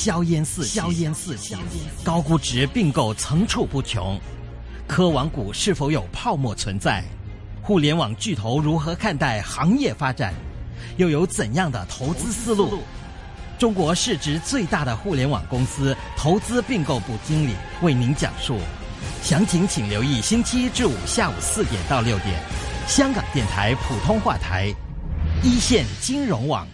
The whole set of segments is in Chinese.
硝烟四起硝烟四起，高估值并购层出不穷，科网股是否有泡沫存在？互联网巨头如何看待行业发展？又有怎样的投资思路？中国市值最大的互联网公司投资并购部经理为您讲述。详情请留意星期一至五下午四点到六点，香港电台普通话台，一线金融网。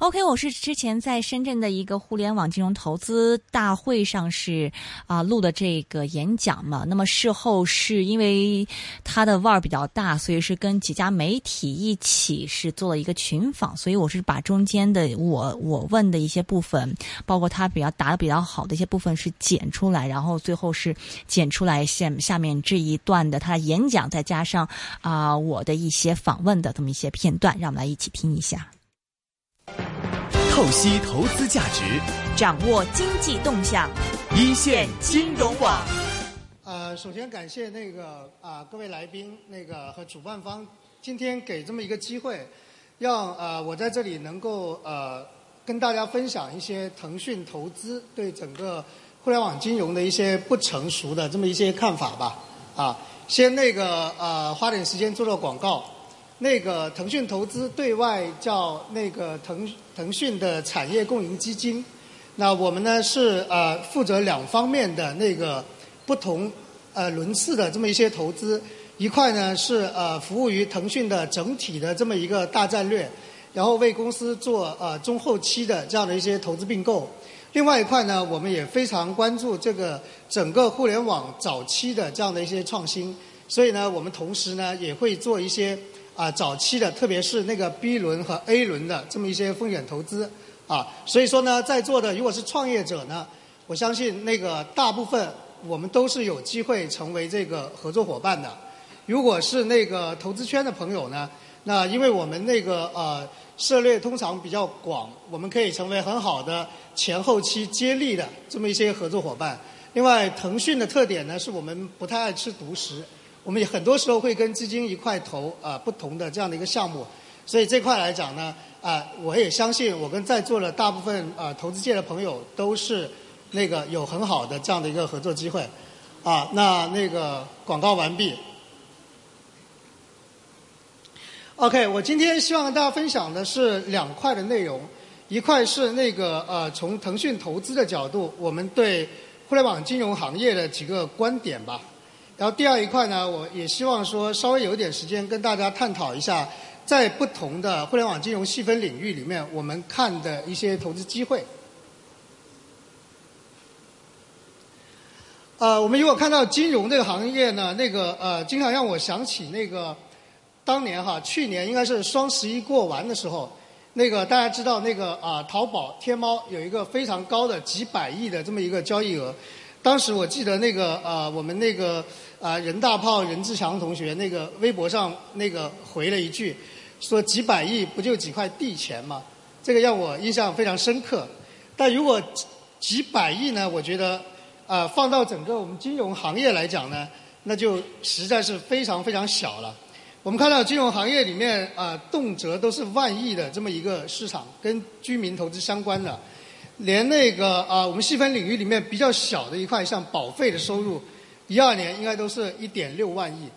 OK，我是之前在深圳的一个互联网金融投资大会上是啊录的这个演讲嘛。那么事后是因为他的腕儿比较大，所以是跟几家媒体一起是做了一个群访。所以我是把中间的我我问的一些部分，包括他比较答的比较好的一些部分是剪出来，然后最后是剪出来下下面这一段的他的演讲，再加上啊我的一些访问的这么一些片段，让我们来一起听一下。透析投资价值，掌握经济动向，一线金融网。呃，首先感谢那个啊各位来宾，那个和主办方今天给这么一个机会，让呃我在这里能够呃跟大家分享一些腾讯投资对整个互联网金融的一些不成熟的这么一些看法吧。啊，先那个呃花点时间做做广告。那个腾讯投资对外叫那个腾腾讯的产业共赢基金，那我们呢是呃负责两方面的那个不同呃轮次的这么一些投资，一块呢是呃服务于腾讯的整体的这么一个大战略，然后为公司做呃中后期的这样的一些投资并购，另外一块呢我们也非常关注这个整个互联网早期的这样的一些创新，所以呢我们同时呢也会做一些。啊，早期的，特别是那个 B 轮和 A 轮的这么一些风险投资，啊，所以说呢，在座的如果是创业者呢，我相信那个大部分我们都是有机会成为这个合作伙伴的。如果是那个投资圈的朋友呢，那因为我们那个呃涉猎通常比较广，我们可以成为很好的前后期接力的这么一些合作伙伴。另外，腾讯的特点呢，是我们不太爱吃独食。我们也很多时候会跟基金一块投啊不同的这样的一个项目，所以这块来讲呢啊，我也相信我跟在座的大部分啊投资界的朋友都是那个有很好的这样的一个合作机会啊。那那个广告完毕。OK，我今天希望跟大家分享的是两块的内容，一块是那个呃从腾讯投资的角度，我们对互联网金融行业的几个观点吧。然后第二一块呢，我也希望说稍微有点时间跟大家探讨一下，在不同的互联网金融细分领域里面，我们看的一些投资机会。呃，我们如果看到金融这个行业呢，那个呃，经常让我想起那个当年哈，去年应该是双十一过完的时候，那个大家知道那个啊，淘宝、天猫有一个非常高的几百亿的这么一个交易额。当时我记得那个呃，我们那个啊任大炮任志强同学那个微博上那个回了一句，说几百亿不就几块地钱吗？这个让我印象非常深刻。但如果几百亿呢，我觉得啊放到整个我们金融行业来讲呢，那就实在是非常非常小了。我们看到金融行业里面啊，动辄都是万亿的这么一个市场，跟居民投资相关的。连那个啊，我们细分领域里面比较小的一块，像保费的收入，一二年应该都是一点六万亿。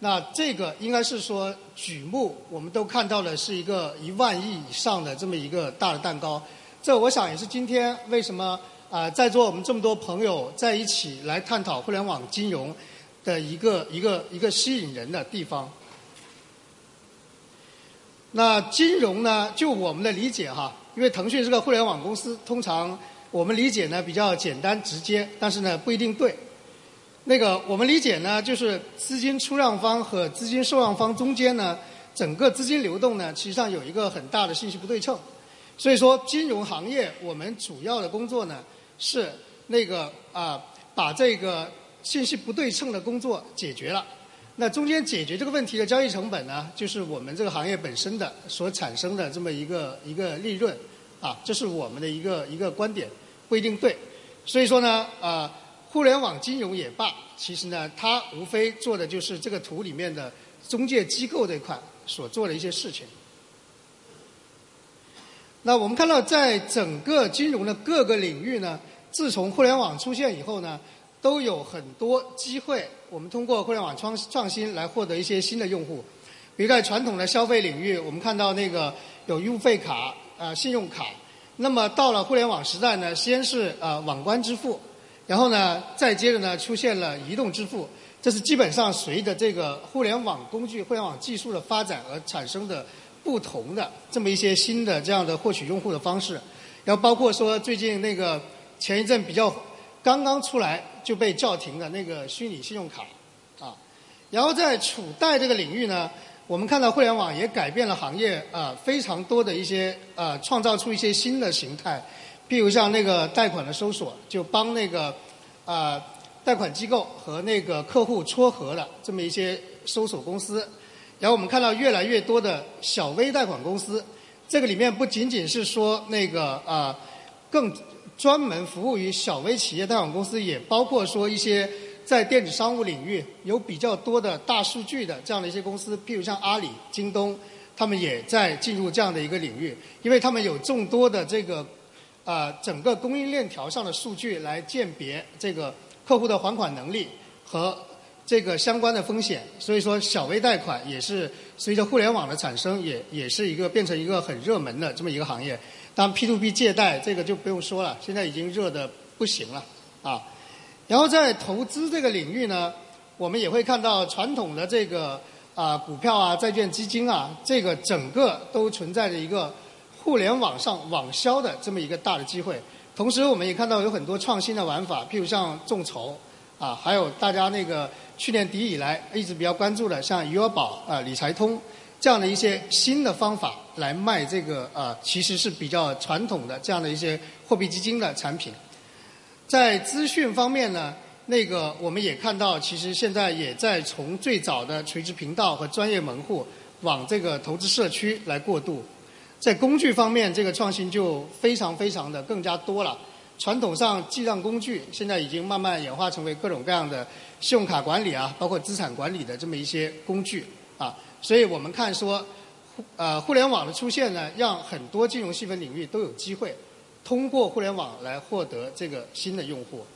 那这个应该是说举目我们都看到的是一个一万亿以上的这么一个大的蛋糕。这我想也是今天为什么啊，在座我们这么多朋友在一起来探讨互联网金融的一个一个一个吸引人的地方。那金融呢，就我们的理解哈。因为腾讯是个互联网公司，通常我们理解呢比较简单直接，但是呢不一定对。那个我们理解呢，就是资金出让方和资金受让方中间呢，整个资金流动呢，实际上有一个很大的信息不对称。所以说，金融行业我们主要的工作呢，是那个啊，把这个信息不对称的工作解决了。那中间解决这个问题的交易成本呢，就是我们这个行业本身的所产生的这么一个一个利润，啊，这是我们的一个一个观点，不一定对。所以说呢，呃，互联网金融也罢，其实呢，它无非做的就是这个图里面的中介机构这一块所做的一些事情。那我们看到，在整个金融的各个领域呢，自从互联网出现以后呢，都有很多机会，我们通过互联网创创新来获得一些新的用户。比如在传统的消费领域，我们看到那个有优费卡、呃信用卡。那么到了互联网时代呢，先是呃网关支付，然后呢，再接着呢出现了移动支付。这是基本上随着这个互联网工具、互联网技术的发展而产生的。不同的这么一些新的这样的获取用户的方式，然后包括说最近那个前一阵比较刚刚出来就被叫停的那个虚拟信用卡，啊，然后在储贷这个领域呢，我们看到互联网也改变了行业啊非常多的一些呃创造出一些新的形态，譬如像那个贷款的搜索，就帮那个啊贷款机构和那个客户撮合了这么一些搜索公司。然后我们看到越来越多的小微贷款公司，这个里面不仅仅是说那个啊，更专门服务于小微企业贷款公司，也包括说一些在电子商务领域有比较多的大数据的这样的一些公司，譬如像阿里、京东，他们也在进入这样的一个领域，因为他们有众多的这个啊整个供应链条上的数据来鉴别这个客户的还款能力和。这个相关的风险，所以说小微贷款也是随着互联网的产生，也也是一个变成一个很热门的这么一个行业。当然 P to P 借贷这个就不用说了，现在已经热的不行了啊。然后在投资这个领域呢，我们也会看到传统的这个啊股票啊、债券基金啊，这个整个都存在着一个互联网上网销的这么一个大的机会。同时，我们也看到有很多创新的玩法，譬如像众筹啊，还有大家那个。去年底以来一直比较关注的，像余额宝啊、理财通这样的一些新的方法来卖这个啊，其实是比较传统的这样的一些货币基金的产品。在资讯方面呢，那个我们也看到，其实现在也在从最早的垂直频道和专业门户往这个投资社区来过渡。在工具方面，这个创新就非常非常的更加多了。传统上记账工具现在已经慢慢演化成为各种各样的信用卡管理啊，包括资产管理的这么一些工具啊。所以我们看说，呃，互联网的出现呢，让很多金融细分领域都有机会通过互联网来获得这个新的用户。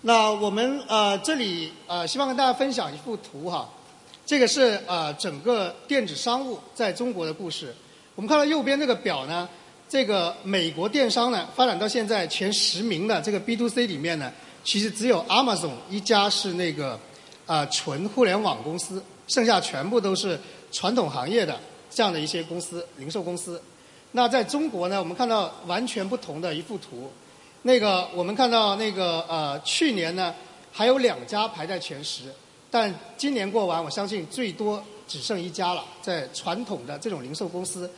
那我们呃这里呃希望跟大家分享一幅图哈，这个是呃整个电子商务在中国的故事。我们看到右边这个表呢。这个美国电商呢，发展到现在前十名的这个 B to C 里面呢，其实只有 Amazon 一家是那个啊纯互联网公司，剩下全部都是传统行业的这样的一些公司，零售公司。那在中国呢，我们看到完全不同的一幅图。那个我们看到那个呃去年呢还有两家排在前十，但今年过完，我相信最多只剩一家了，在传统的这种零售公司。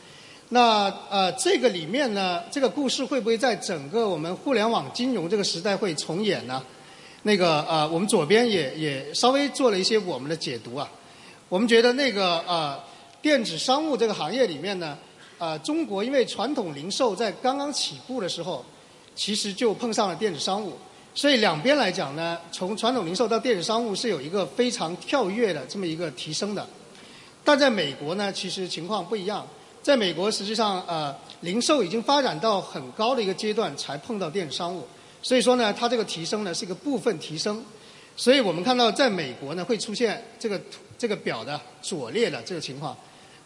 那呃，这个里面呢，这个故事会不会在整个我们互联网金融这个时代会重演呢？那个呃，我们左边也也稍微做了一些我们的解读啊。我们觉得那个呃，电子商务这个行业里面呢，呃，中国因为传统零售在刚刚起步的时候，其实就碰上了电子商务，所以两边来讲呢，从传统零售到电子商务是有一个非常跳跃的这么一个提升的。但在美国呢，其实情况不一样。在美国，实际上呃，零售已经发展到很高的一个阶段，才碰到电子商务。所以说呢，它这个提升呢是一个部分提升。所以我们看到，在美国呢会出现这个这个表的左列的这个情况，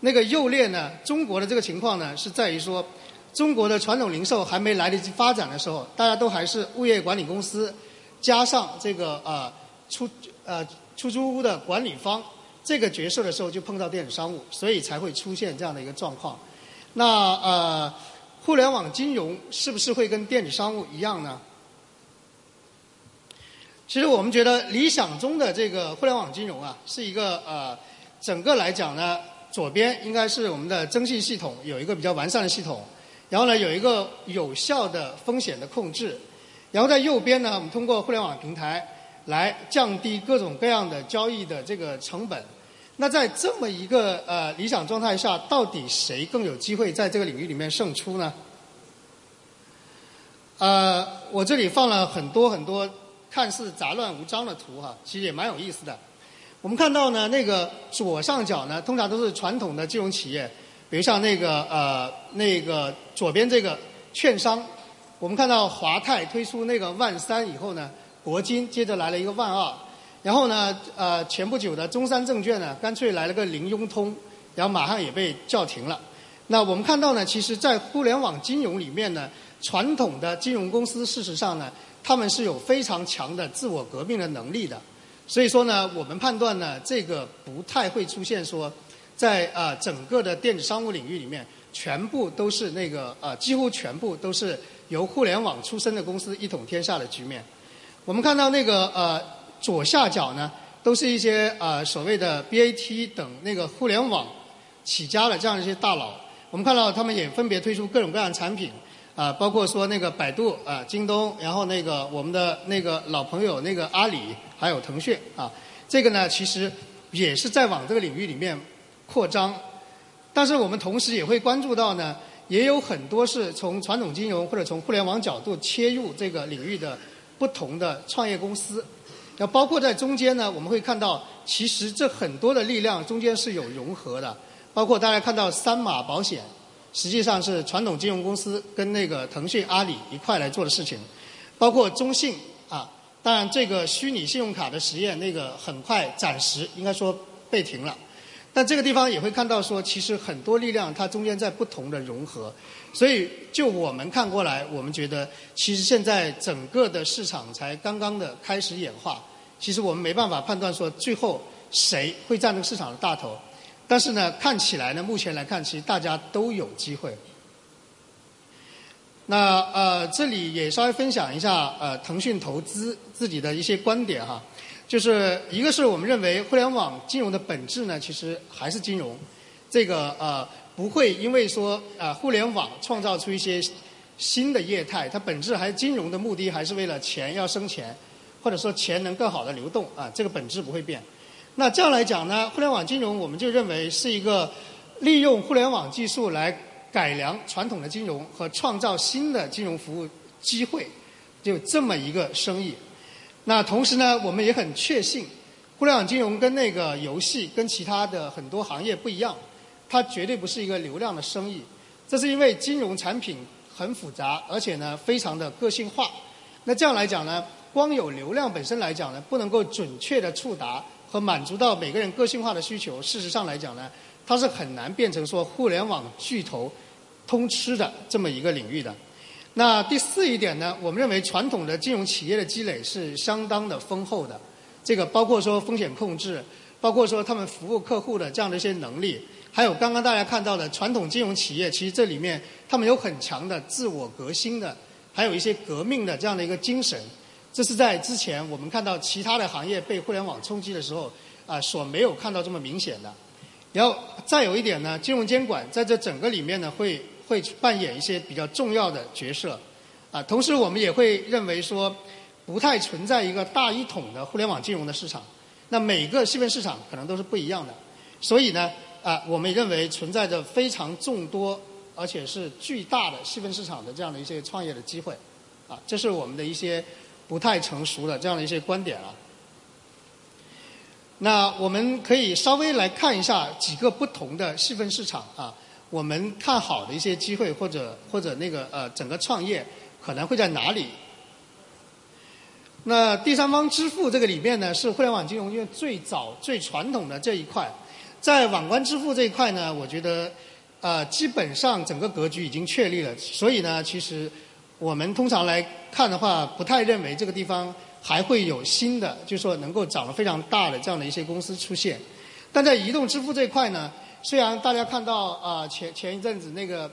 那个右列呢，中国的这个情况呢是在于说，中国的传统零售还没来得及发展的时候，大家都还是物业管理公司，加上这个呃出呃出租屋的管理方。这个角色的时候就碰到电子商务，所以才会出现这样的一个状况。那呃，互联网金融是不是会跟电子商务一样呢？其实我们觉得理想中的这个互联网金融啊，是一个呃，整个来讲呢，左边应该是我们的征信系统有一个比较完善的系统，然后呢有一个有效的风险的控制，然后在右边呢，我们通过互联网平台。来降低各种各样的交易的这个成本。那在这么一个呃理想状态下，到底谁更有机会在这个领域里面胜出呢？呃，我这里放了很多很多看似杂乱无章的图哈，其实也蛮有意思的。我们看到呢，那个左上角呢，通常都是传统的金融企业，比如像那个呃那个左边这个券商，我们看到华泰推出那个万三以后呢，国金接着来了一个万二，然后呢呃前不久的中山证券呢干脆来了个零佣通，然后马上也被叫停了。那我们看到呢，其实，在互联网金融里面呢，传统的金融公司事实上呢，他们是有非常强的自我革命的能力的。所以说呢，我们判断呢，这个不太会出现说，在啊整个的电子商务领域里面，全部都是那个呃，几乎全部都是由互联网出身的公司一统天下的局面。我们看到那个呃左下角呢，都是一些呃所谓的 BAT 等那个互联网起家的这样一些大佬。我们看到他们也分别推出各种各样的产品，啊，包括说那个百度啊、京东，然后那个我们的那个老朋友那个阿里，还有腾讯啊，这个呢其实也是在往这个领域里面扩张，但是我们同时也会关注到呢，也有很多是从传统金融或者从互联网角度切入这个领域的不同的创业公司，那包括在中间呢，我们会看到其实这很多的力量中间是有融合的。包括大家看到三马保险，实际上是传统金融公司跟那个腾讯、阿里一块来做的事情。包括中信啊，当然这个虚拟信用卡的实验，那个很快暂时应该说被停了。但这个地方也会看到说，其实很多力量它中间在不同的融合。所以就我们看过来，我们觉得其实现在整个的市场才刚刚的开始演化。其实我们没办法判断说最后谁会占这个市场的大头。但是呢，看起来呢，目前来看，其实大家都有机会。那呃，这里也稍微分享一下呃，腾讯投资自己的一些观点哈，就是一个是我们认为互联网金融的本质呢，其实还是金融，这个呃不会因为说啊互联网创造出一些新的业态，它本质还是金融的目的还是为了钱要生钱，或者说钱能更好的流动啊，这个本质不会变。那这样来讲呢，互联网金融我们就认为是一个利用互联网技术来改良传统的金融和创造新的金融服务机会，就这么一个生意。那同时呢，我们也很确信，互联网金融跟那个游戏跟其他的很多行业不一样，它绝对不是一个流量的生意。这是因为金融产品很复杂，而且呢非常的个性化。那这样来讲呢，光有流量本身来讲呢，不能够准确的触达。和满足到每个人个性化的需求，事实上来讲呢，它是很难变成说互联网巨头通吃的这么一个领域的。那第四一点呢，我们认为传统的金融企业的积累是相当的丰厚的，这个包括说风险控制，包括说他们服务客户的这样的一些能力，还有刚刚大家看到的传统金融企业，其实这里面他们有很强的自我革新的，还有一些革命的这样的一个精神。这是在之前我们看到其他的行业被互联网冲击的时候，啊，所没有看到这么明显的。然后再有一点呢，金融监管在这整个里面呢，会会扮演一些比较重要的角色。啊，同时我们也会认为说，不太存在一个大一统的互联网金融的市场。那每个细分市场可能都是不一样的。所以呢，啊，我们认为存在着非常众多而且是巨大的细分市场的这样的一些创业的机会。啊，这是我们的一些。不太成熟的这样的一些观点啊。那我们可以稍微来看一下几个不同的细分市场啊，我们看好的一些机会或者或者那个呃整个创业可能会在哪里？那第三方支付这个里面呢，是互联网金融因为最早最传统的这一块，在网关支付这一块呢，我觉得呃基本上整个格局已经确立了，所以呢，其实。我们通常来看的话，不太认为这个地方还会有新的，就是说能够长得非常大的这样的一些公司出现。但在移动支付这块呢，虽然大家看到啊前前一阵子那个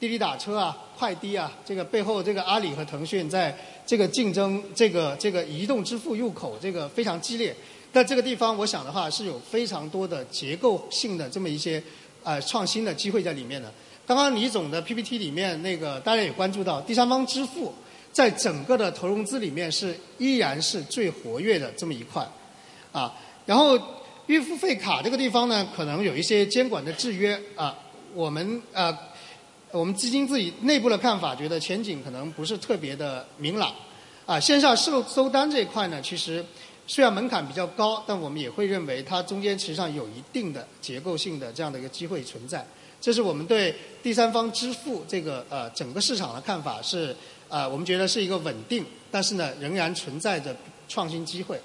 滴滴打车啊、快滴啊，这个背后这个阿里和腾讯在这个竞争这个这个移动支付入口这个非常激烈，但这个地方我想的话是有非常多的结构性的这么一些呃创新的机会在里面的。刚刚李总的 PPT 里面，那个大家也关注到，第三方支付在整个的投融资里面是依然是最活跃的这么一块，啊，然后预付费卡这个地方呢，可能有一些监管的制约。啊，我们呃，我们基金自己内部的看法，觉得前景可能不是特别的明朗，啊，线下收收单这一块呢，其实虽然门槛比较高，但我们也会认为它中间实际上有一定的结构性的这样的一个机会存在。这是我们对第三方支付这个呃整个市场的看法是，呃，我们觉得是一个稳定，但是呢仍然存在着创新机会。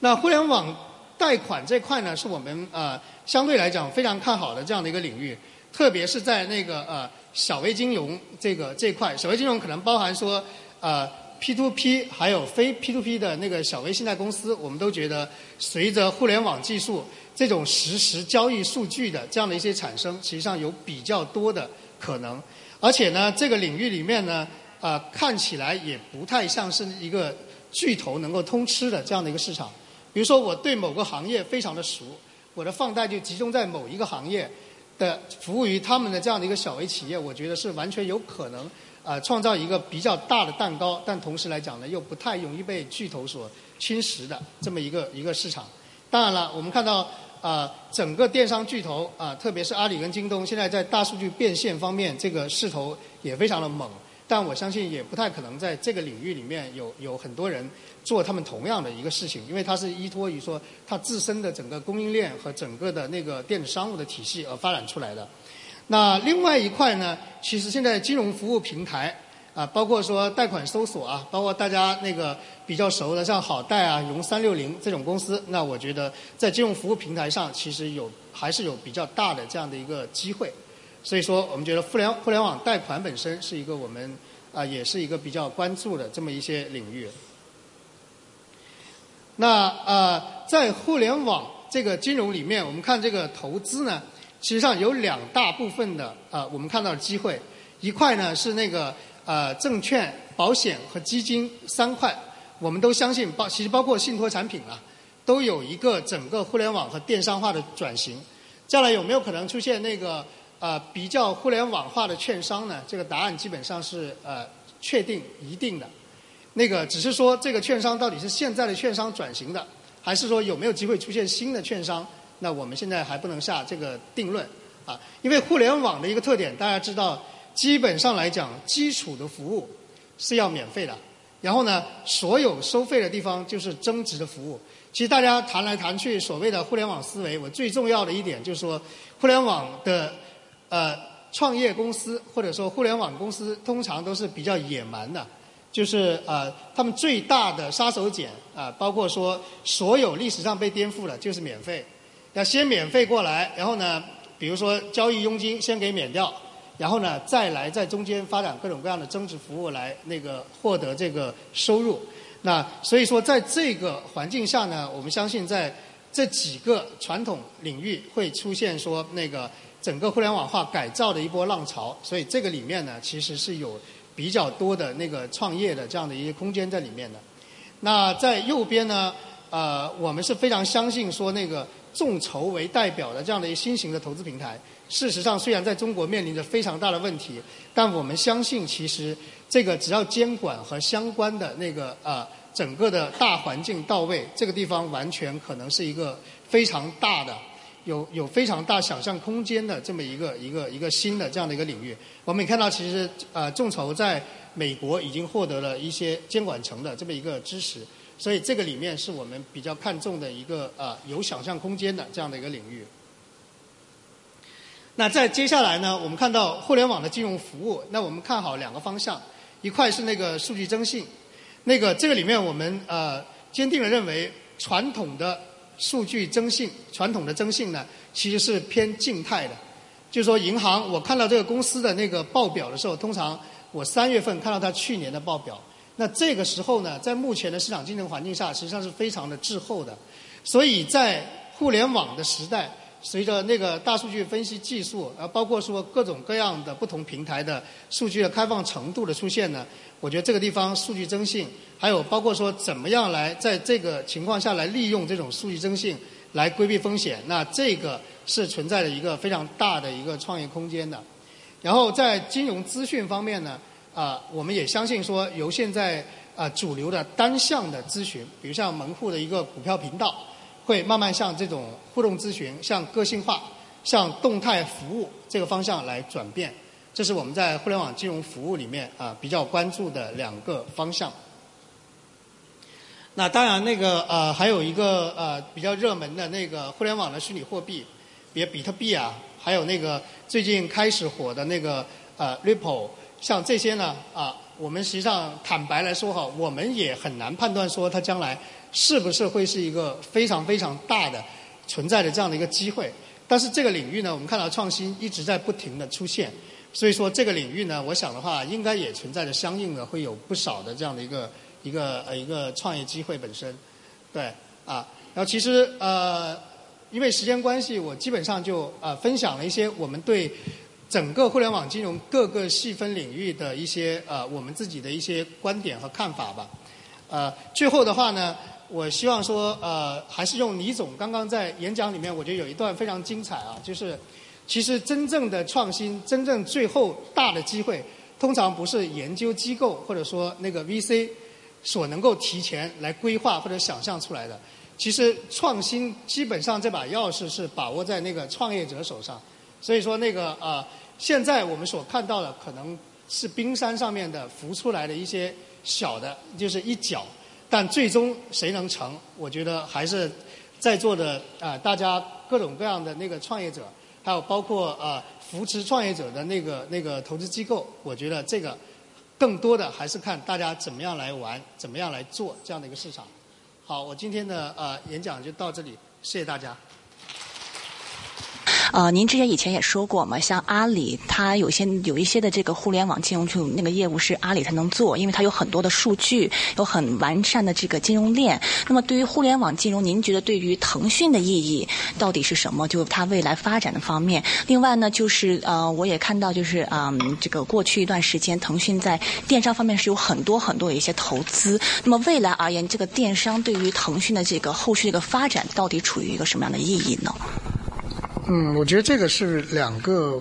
那互联网贷款这块呢，是我们呃相对来讲非常看好的这样的一个领域，特别是在那个呃小微金融这个这块，小微金融可能包含说呃。P to P 还有非 P to P 的那个小微信贷公司，我们都觉得随着互联网技术这种实时交易数据的这样的一些产生，实际上有比较多的可能。而且呢，这个领域里面呢，啊，看起来也不太像是一个巨头能够通吃的这样的一个市场。比如说，我对某个行业非常的熟，我的放贷就集中在某一个行业的服务于他们的这样的一个小微企业，我觉得是完全有可能。啊，创造一个比较大的蛋糕，但同时来讲呢，又不太容易被巨头所侵蚀的这么一个一个市场。当然了，我们看到啊，整个电商巨头啊，特别是阿里跟京东，现在在大数据变现方面，这个势头也非常的猛。但我相信也不太可能在这个领域里面有有很多人做他们同样的一个事情，因为它是依托于说它自身的整个供应链和整个的那个电子商务的体系而发展出来的。那另外一块呢，其实现在金融服务平台啊，包括说贷款搜索啊，包括大家那个比较熟的像好贷啊、融三六零这种公司，那我觉得在金融服务平台上，其实有还是有比较大的这样的一个机会。所以说，我们觉得互联互联网贷款本身是一个我们啊，也是一个比较关注的这么一些领域。那呃，在互联网这个金融里面，我们看这个投资呢。实际上有两大部分的啊，我们看到的机会，一块呢是那个呃证券、保险和基金三块，我们都相信包其实包括信托产品啊，都有一个整个互联网和电商化的转型。将来有没有可能出现那个呃比较互联网化的券商呢？这个答案基本上是呃确定一定的。那个只是说这个券商到底是现在的券商转型的，还是说有没有机会出现新的券商？那我们现在还不能下这个定论啊，因为互联网的一个特点，大家知道，基本上来讲，基础的服务是要免费的，然后呢，所有收费的地方就是增值的服务。其实大家谈来谈去，所谓的互联网思维，我最重要的一点就是说，互联网的呃创业公司或者说互联网公司，通常都是比较野蛮的，就是呃他们最大的杀手锏啊，包括说所有历史上被颠覆的，就是免费。要先免费过来，然后呢，比如说交易佣金先给免掉，然后呢，再来在中间发展各种各样的增值服务来那个获得这个收入。那所以说，在这个环境下呢，我们相信在这几个传统领域会出现说那个整个互联网化改造的一波浪潮。所以这个里面呢，其实是有比较多的那个创业的这样的一些空间在里面的。那在右边呢，呃，我们是非常相信说那个。众筹为代表的这样的一个新型的投资平台，事实上虽然在中国面临着非常大的问题，但我们相信其实这个只要监管和相关的那个呃整个的大环境到位，这个地方完全可能是一个非常大的有有非常大想象空间的这么一个一个一个新的这样的一个领域。我们也看到，其实呃众筹在美国已经获得了一些监管层的这么一个支持。所以这个里面是我们比较看重的一个呃有想象空间的这样的一个领域。那在接下来呢，我们看到互联网的金融服务，那我们看好两个方向，一块是那个数据征信，那个这个里面我们呃坚定的认为，传统的数据征信，传统的征信呢其实是偏静态的，就是说银行我看到这个公司的那个报表的时候，通常我三月份看到它去年的报表。那这个时候呢，在目前的市场竞争环境下，实际上是非常的滞后的。所以在互联网的时代，随着那个大数据分析技术，啊，包括说各种各样的不同平台的数据的开放程度的出现呢，我觉得这个地方数据征信，还有包括说怎么样来在这个情况下来利用这种数据征信来规避风险，那这个是存在着一个非常大的一个创业空间的。然后在金融资讯方面呢？啊，我们也相信说，由现在啊主流的单向的咨询，比如像门户的一个股票频道，会慢慢向这种互动咨询、向个性化、向动态服务这个方向来转变。这是我们在互联网金融服务里面啊比较关注的两个方向。那当然，那个呃还有一个呃比较热门的那个互联网的虚拟货币，比如比特币啊。还有那个最近开始火的那个呃 Ripple，像这些呢啊，我们实际上坦白来说哈，我们也很难判断说它将来是不是会是一个非常非常大的存在的这样的一个机会。但是这个领域呢，我们看到创新一直在不停的出现，所以说这个领域呢，我想的话应该也存在着相应的会有不少的这样的一个一个呃一个创业机会本身，对啊，然后其实呃。因为时间关系，我基本上就呃分享了一些我们对整个互联网金融各个细分领域的一些呃我们自己的一些观点和看法吧。呃，最后的话呢，我希望说呃还是用李总刚刚在演讲里面，我觉得有一段非常精彩啊，就是其实真正的创新，真正最后大的机会，通常不是研究机构或者说那个 VC 所能够提前来规划或者想象出来的。其实创新基本上这把钥匙是把握在那个创业者手上，所以说那个呃，现在我们所看到的可能是冰山上面的浮出来的一些小的，就是一角，但最终谁能成？我觉得还是在座的啊，大家各种各样的那个创业者，还有包括啊扶持创业者的那个那个投资机构，我觉得这个更多的还是看大家怎么样来玩，怎么样来做这样的一个市场。好，我今天的呃演讲就到这里，谢谢大家。呃，您之前以前也说过嘛，像阿里，它有些有一些的这个互联网金融就那个业务是阿里才能做，因为它有很多的数据，有很完善的这个金融链。那么对于互联网金融，您觉得对于腾讯的意义到底是什么？就它未来发展的方面。另外呢，就是呃，我也看到就是嗯，这个过去一段时间，腾讯在电商方面是有很多很多的一些投资。那么未来而言，这个电商对于腾讯的这个后续的一个发展，到底处于一个什么样的意义呢？嗯，我觉得这个是两个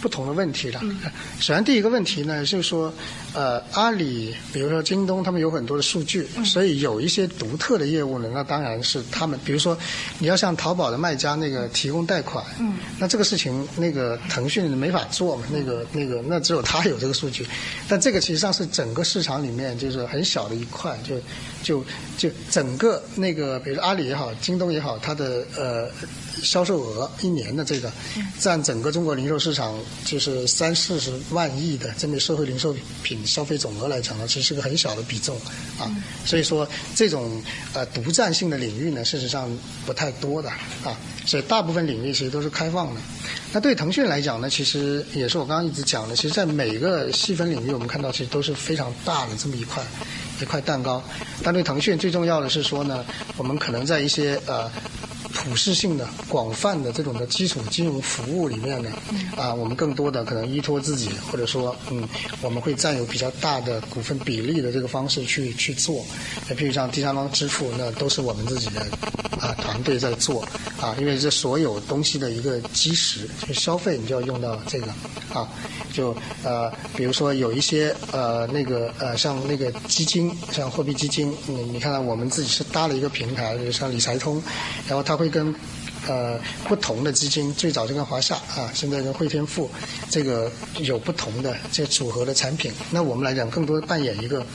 不同的问题了。首先，第一个问题呢，就是说，呃，阿里，比如说京东，他们有很多的数据，所以有一些独特的业务呢，那当然是他们。比如说，你要向淘宝的卖家那个提供贷款，嗯那这个事情那个腾讯没法做嘛，那个那个那只有他有这个数据。但这个实际上是整个市场里面就是很小的一块，就就就整个那个，比如阿里也好，京东也好，它的呃。销售额一年的这个，占整个中国零售市场就是三四十万亿的这么社会零售品消费总额来讲呢，其实是个很小的比重啊。所以说这种呃独占性的领域呢，事实上不太多的啊。所以大部分领域其实都是开放的。那对腾讯来讲呢，其实也是我刚刚一直讲的，其实在每个细分领域，我们看到其实都是非常大的这么一块一块蛋糕。但对腾讯最重要的是说呢，我们可能在一些呃。普适性的、广泛的这种的基础金融服务里面呢，啊，我们更多的可能依托自己，或者说，嗯，我们会占有比较大的股份比例的这个方式去去做。那譬如像第三方支付，那都是我们自己的啊团队在做啊，因为这所有东西的一个基石，就消费你就要用到这个啊，就呃，比如说有一些呃那个呃像那个基金，像货币基金，你你看到我们自己是搭了一个平台，比如像理财通，然后它会。跟呃不同的基金，最早就跟华夏啊，现在跟汇添富，这个有不同的这组合的产品。那我们来讲，更多扮演一个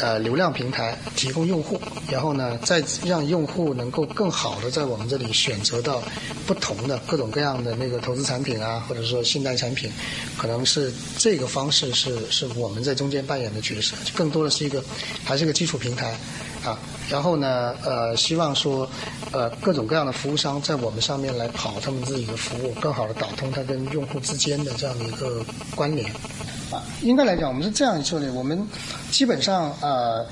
呃流量平台，提供用户，然后呢，再让用户能够更好的在我们这里选择到不同的各种各样的那个投资产品啊，或者说信贷产品，可能是这个方式是是我们在中间扮演的角色，更多的是一个还是一个基础平台。啊，然后呢，呃，希望说，呃，各种各样的服务商在我们上面来跑他们自己的服务，更好的打通它跟用户之间的这样的一个关联。啊，应该来讲，我们是这样一策略：我们基本上呃，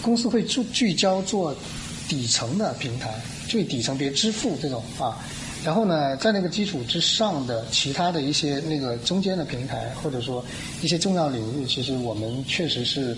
公司会聚聚焦做底层的平台，最底层，比如支付这种啊。然后呢，在那个基础之上的其他的一些那个中间的平台，或者说一些重要领域，其实我们确实是。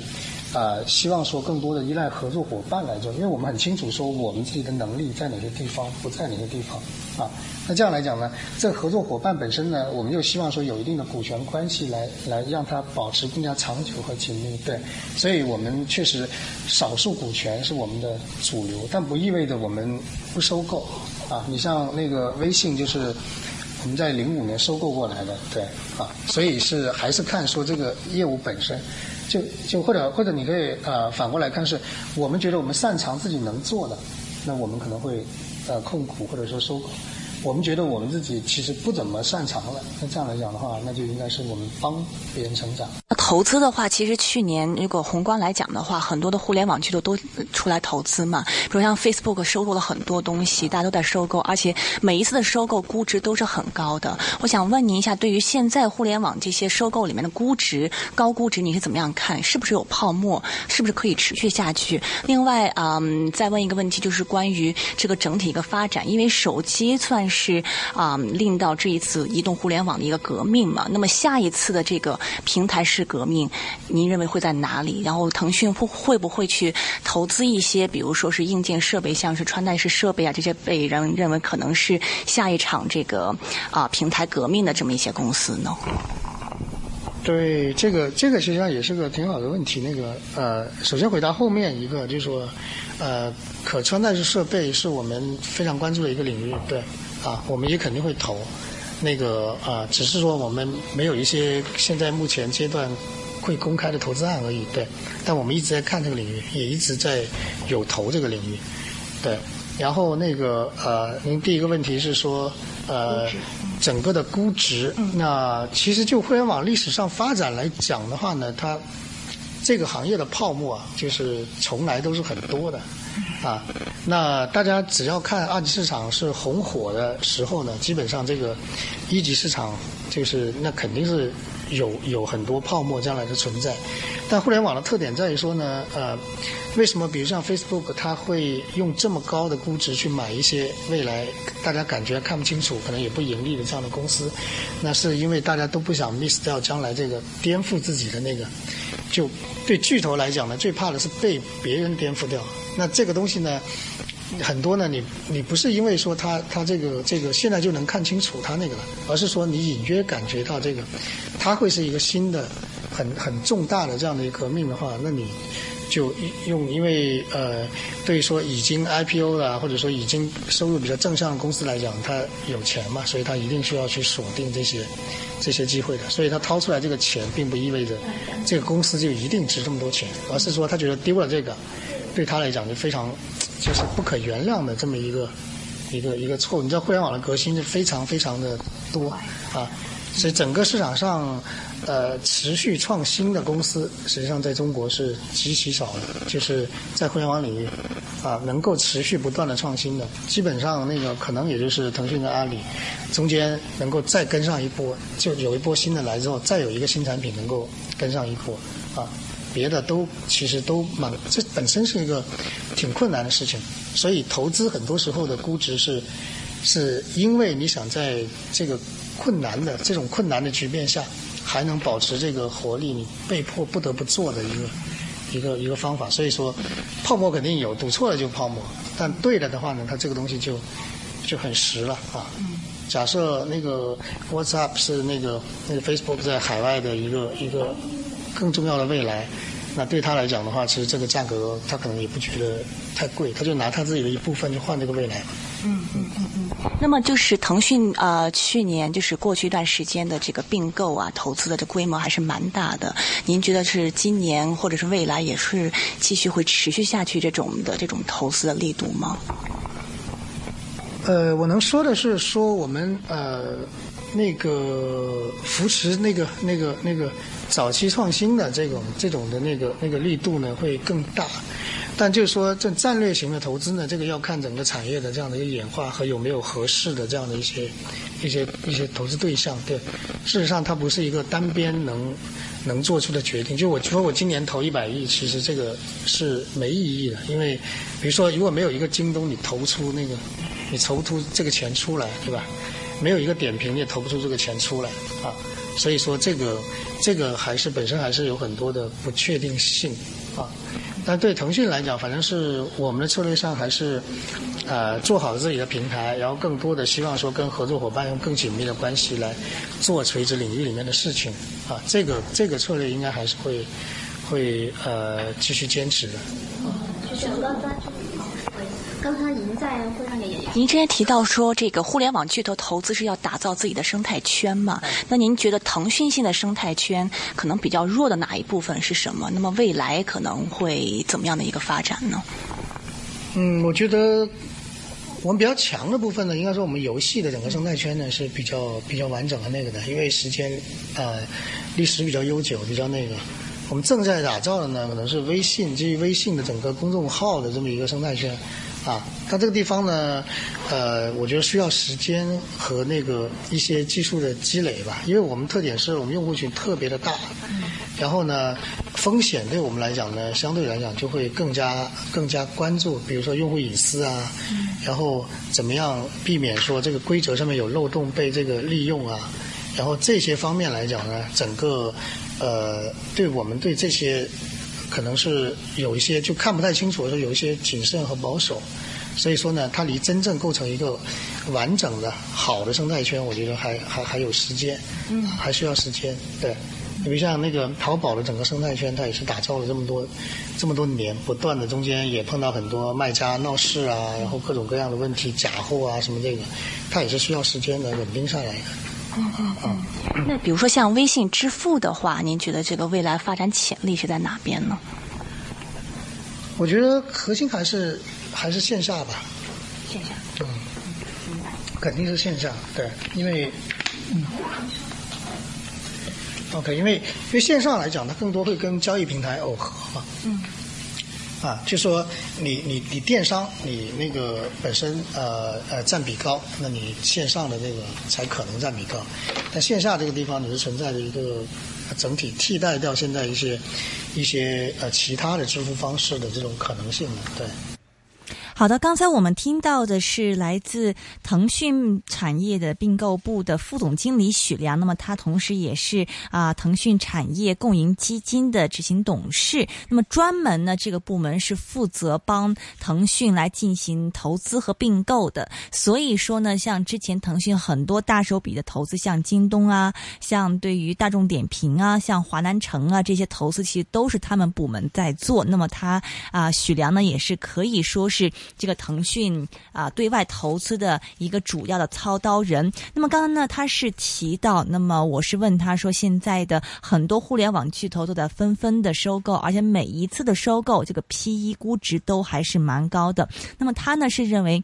啊，希望说更多的依赖合作伙伴来做，因为我们很清楚说我们自己的能力在哪些地方，不在哪些地方啊。那这样来讲呢，这合作伙伴本身呢，我们又希望说有一定的股权关系来来让它保持更加长久和紧密。对，所以我们确实少数股权是我们的主流，但不意味着我们不收购啊。你像那个微信就是我们在零五年收购过来的，对啊，所以是还是看说这个业务本身。就就或者或者你可以呃反过来看，是我们觉得我们擅长自己能做的，那我们可能会呃控股或者说收购。我们觉得我们自己其实不怎么擅长了。那这样来讲的话，那就应该是我们帮别人成长。投资的话，其实去年如果宏观来讲的话，很多的互联网巨头都出来投资嘛。比如像 Facebook 收购了很多东西，大家都在收购，而且每一次的收购估值都是很高的。我想问您一下，对于现在互联网这些收购里面的估值高估值，你是怎么样看？是不是有泡沫？是不是可以持续下去？另外，嗯，再问一个问题，就是关于这个整体一个发展，因为手机算是啊令到这一次移动互联网的一个革命嘛。那么下一次的这个平台式革命，您认为会在哪里？然后腾讯会会不会去投资一些，比如说是硬件设备，像是穿戴式设备啊，这些被人认为可能是下一场这个啊平台革命的这么一些公司呢？对，这个这个实际上也是个挺好的问题。那个呃，首先回答后面一个，就是说呃，可穿戴式设备是我们非常关注的一个领域，对啊，我们也肯定会投。那个啊，只是说我们没有一些现在目前阶段会公开的投资案而已，对。但我们一直在看这个领域，也一直在有投这个领域，对。然后那个呃，您第一个问题是说呃，整个的估值，那其实就互联网历史上发展来讲的话呢，它这个行业的泡沫啊，就是从来都是很多的。啊，那大家只要看二级市场是红火的时候呢，基本上这个一级市场就是那肯定是有有很多泡沫将来的存在。但互联网的特点在于说呢，呃，为什么比如像 Facebook 它会用这么高的估值去买一些未来大家感觉看不清楚、可能也不盈利的这样的公司？那是因为大家都不想 miss 掉将来这个颠覆自己的那个。就对巨头来讲呢，最怕的是被别人颠覆掉。那这个东西呢，很多呢，你你不是因为说它它这个这个现在就能看清楚它那个了，而是说你隐约感觉到这个，它会是一个新的很很重大的这样的一个革命的话，那你就用因为呃，对于说已经 IPO 了或者说已经收入比较正向的公司来讲，它有钱嘛，所以它一定需要去锁定这些这些机会的，所以他掏出来这个钱，并不意味着这个公司就一定值这么多钱，而是说他觉得丢了这个。对他来讲就非常，就是不可原谅的这么一个一个一个错误。你知道互联网的革新是非常非常的多啊，所以整个市场上呃持续创新的公司，实际上在中国是极其少的。就是在互联网领域啊，能够持续不断的创新的，基本上那个可能也就是腾讯跟阿里，中间能够再跟上一波，就有一波新的来之后，再有一个新产品能够跟上一波啊。别的都其实都蛮，这本身是一个挺困难的事情，所以投资很多时候的估值是，是因为你想在这个困难的这种困难的局面下还能保持这个活力，你被迫不得不做的一个一个一个方法。所以说，泡沫肯定有，赌错了就泡沫，但对了的话呢，它这个东西就就很实了啊。假设那个 WhatsApp 是那个那个 Facebook 在海外的一个一个。更重要的未来，那对他来讲的话，其实这个价格他可能也不觉得太贵，他就拿他自己的一部分去换这个未来。嗯嗯嗯嗯。那么就是腾讯呃，去年就是过去一段时间的这个并购啊，投资的这规模还是蛮大的。您觉得是今年或者是未来也是继续会持续下去这种的这种投资的力度吗？呃，我能说的是说我们呃那个扶持那个那个那个。早期创新的这种这种的那个那个力度呢会更大，但就是说这战略型的投资呢，这个要看整个产业的这样的一个演化和有没有合适的这样的一些一些一些投资对象。对，事实上它不是一个单边能能做出的决定。就我说我今年投一百亿，其实这个是没意义的，因为比如说如果没有一个京东，你投出那个你投出这个钱出来，对吧？没有一个点评，你也投不出这个钱出来啊。所以说，这个这个还是本身还是有很多的不确定性啊。但对腾讯来讲，反正是我们的策略上还是呃做好自己的平台，然后更多的希望说跟合作伙伴用更紧密的关系来做垂直领域里面的事情啊。这个这个策略应该还是会会呃继续坚持的。刚才您在会上也也您之前提到说，这个互联网巨头投资是要打造自己的生态圈嘛？那您觉得腾讯现在生态圈可能比较弱的哪一部分是什么？那么未来可能会怎么样的一个发展呢？嗯，我觉得我们比较强的部分呢，应该说我们游戏的整个生态圈呢是比较比较完整的那个的，因为时间呃历史比较悠久，比较那个。我们正在打造的呢，可能是微信基于微信的整个公众号的这么一个生态圈。啊，它这个地方呢，呃，我觉得需要时间和那个一些技术的积累吧，因为我们特点是我们用户群特别的大，然后呢，风险对我们来讲呢，相对来讲就会更加更加关注，比如说用户隐私啊，然后怎么样避免说这个规则上面有漏洞被这个利用啊，然后这些方面来讲呢，整个呃，对我们对这些。可能是有一些就看不太清楚，说有一些谨慎和保守，所以说呢，它离真正构成一个完整的好的生态圈，我觉得还还还有时间，嗯，还需要时间。对，因为像那个淘宝的整个生态圈，它也是打造了这么多这么多年，不断的中间也碰到很多卖家闹事啊，然后各种各样的问题，假货啊什么这个，它也是需要时间的稳定下来的。嗯嗯嗯。那比如说像微信支付的话，您觉得这个未来发展潜力是在哪边呢？我觉得核心还是还是线下吧。线下。嗯。肯定是线下，对，因为。嗯。OK，因为因为线上来讲，它更多会跟交易平台耦合嘛。嗯。啊，就说你你你电商你那个本身呃呃占比高，那你线上的这个才可能占比高，但线下这个地方你是存在着一个整体替代掉现在一些一些呃其他的支付方式的这种可能性的，对。好的，刚才我们听到的是来自腾讯产业的并购部的副总经理许良，那么他同时也是啊腾讯产业共赢基金的执行董事。那么专门呢，这个部门是负责帮腾讯来进行投资和并购的。所以说呢，像之前腾讯很多大手笔的投资，像京东啊，像对于大众点评啊，像华南城啊这些投资，其实都是他们部门在做。那么他啊许良呢，也是可以说是。这个腾讯啊，对外投资的一个主要的操刀人。那么刚刚呢，他是提到，那么我是问他说，现在的很多互联网巨头都在纷纷的收购，而且每一次的收购，这个 P E 估值都还是蛮高的。那么他呢是认为。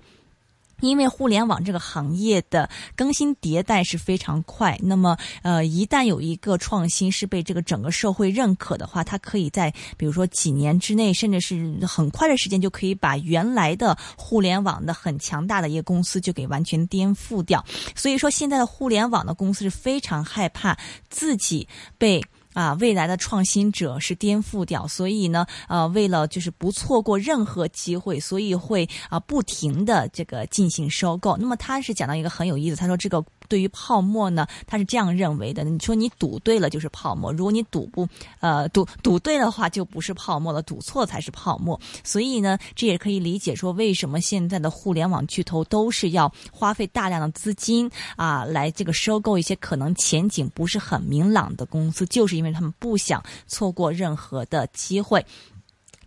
因为互联网这个行业的更新迭代是非常快，那么呃，一旦有一个创新是被这个整个社会认可的话，它可以在比如说几年之内，甚至是很快的时间，就可以把原来的互联网的很强大的一个公司就给完全颠覆掉。所以说，现在的互联网的公司是非常害怕自己被。啊，未来的创新者是颠覆掉，所以呢，呃，为了就是不错过任何机会，所以会啊不停的这个进行收购。那么他是讲到一个很有意思，他说这个。对于泡沫呢，他是这样认为的。你说你赌对了就是泡沫，如果你赌不呃赌赌对的话，就不是泡沫了，赌错才是泡沫。所以呢，这也可以理解说，为什么现在的互联网巨头都是要花费大量的资金啊，来这个收购一些可能前景不是很明朗的公司，就是因为他们不想错过任何的机会。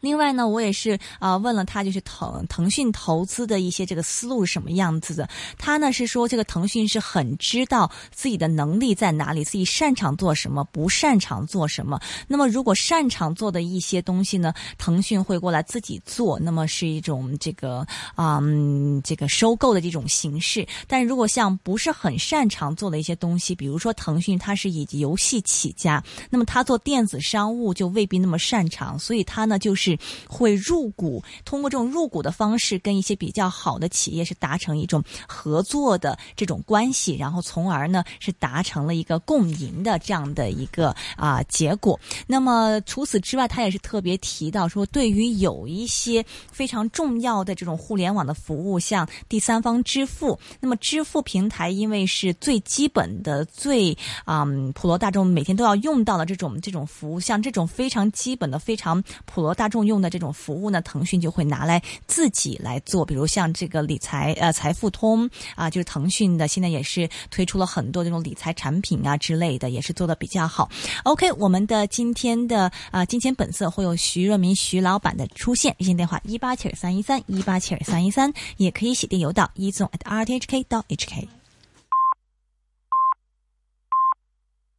另外呢，我也是啊问了他，就是腾腾讯投资的一些这个思路是什么样子的。他呢是说，这个腾讯是很知道自己的能力在哪里，自己擅长做什么，不擅长做什么。那么如果擅长做的一些东西呢，腾讯会过来自己做，那么是一种这个啊这个收购的这种形式。但如果像不是很擅长做的一些东西，比如说腾讯它是以游戏起家，那么他做电子商务就未必那么擅长，所以他呢就是。是会入股，通过这种入股的方式，跟一些比较好的企业是达成一种合作的这种关系，然后从而呢是达成了一个共赢的这样的一个啊结果。那么除此之外，他也是特别提到说，对于有一些非常重要的这种互联网的服务，像第三方支付，那么支付平台因为是最基本的、最啊普罗大众每天都要用到的这种这种服务，像这种非常基本的、非常普罗大众。用的这种服务呢，腾讯就会拿来自己来做，比如像这个理财呃财付通啊，就是腾讯的，现在也是推出了很多这种理财产品啊之类的，也是做的比较好。OK，我们的今天的啊金钱本色会有徐若明徐老板的出现，热线电话一八七二三一三一八七二三一三，也可以写电邮到一纵 at rthk 到 hk。